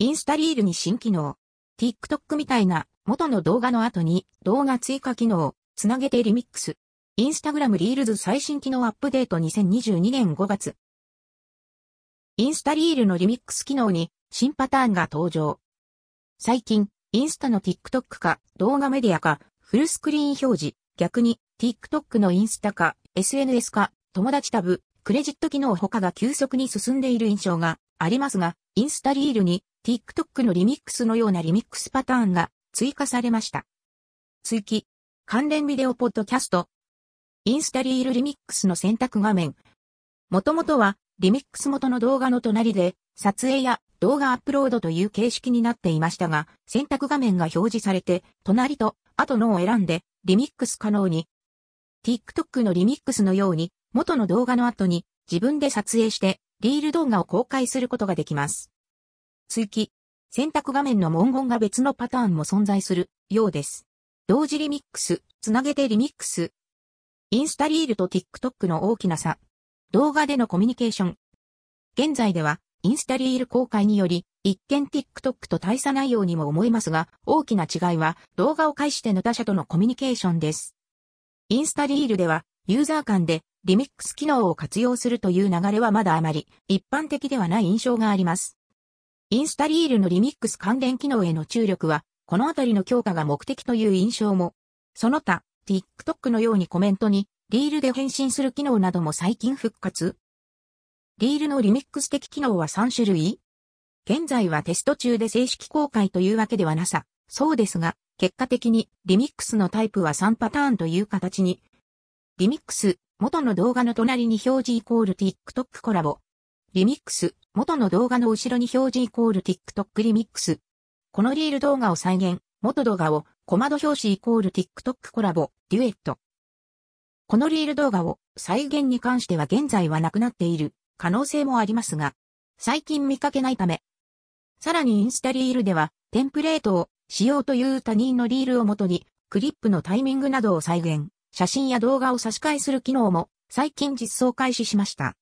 インスタリールに新機能。TikTok みたいな元の動画の後に動画追加機能、つなげてリミックス。インスタグラムリールズ最新機能アップデート2022年5月。インスタリールのリミックス機能に新パターンが登場。最近、インスタの TikTok か動画メディアかフルスクリーン表示、逆に TikTok のインスタか SNS か友達タブ、クレジット機能他が急速に進んでいる印象がありますが、インスタリールに TikTok のリミックスのようなリミックスパターンが追加されました。追記、関連ビデオポッドキャスト、インスタリールリミックスの選択画面。もともとは、リミックス元の動画の隣で、撮影や動画アップロードという形式になっていましたが、選択画面が表示されて、隣と後のを選んで、リミックス可能に。TikTok のリミックスのように、元の動画の後に自分で撮影して、リール動画を公開することができます。追記。選択画面の文言が別のパターンも存在するようです。同時リミックス、つなげてリミックス、インスタリールと TikTok の大きな差。動画でのコミュニケーション。現在では、インスタリール公開により、一見 TikTok と大差ないようにも思えますが、大きな違いは動画を介しての他者とのコミュニケーションです。インスタリールでは、ユーザー間でリミックス機能を活用するという流れはまだあまり一般的ではない印象があります。インスタリールのリミックス関連機能への注力は、このあたりの強化が目的という印象も、その他、TikTok のようにコメントにリールで返信する機能なども最近復活リールのリミックス的機能は3種類現在はテスト中で正式公開というわけではなさ、そうですが、結果的にリミックスのタイプは3パターンという形に。リミックス、元の動画の隣に表示イコール TikTok コラボ。リミックス、元の動画の後ろに表示イコール TikTok リミックス。このリール動画を再現、元動画をコマド表示イコール TikTok コラボ、デュエット。このリール動画を再現に関しては現在はなくなっている可能性もありますが、最近見かけないため。さらにインスタリールではテンプレートを使用という他人のリールをもとにクリップのタイミングなどを再現、写真や動画を差し替えする機能も最近実装開始しました。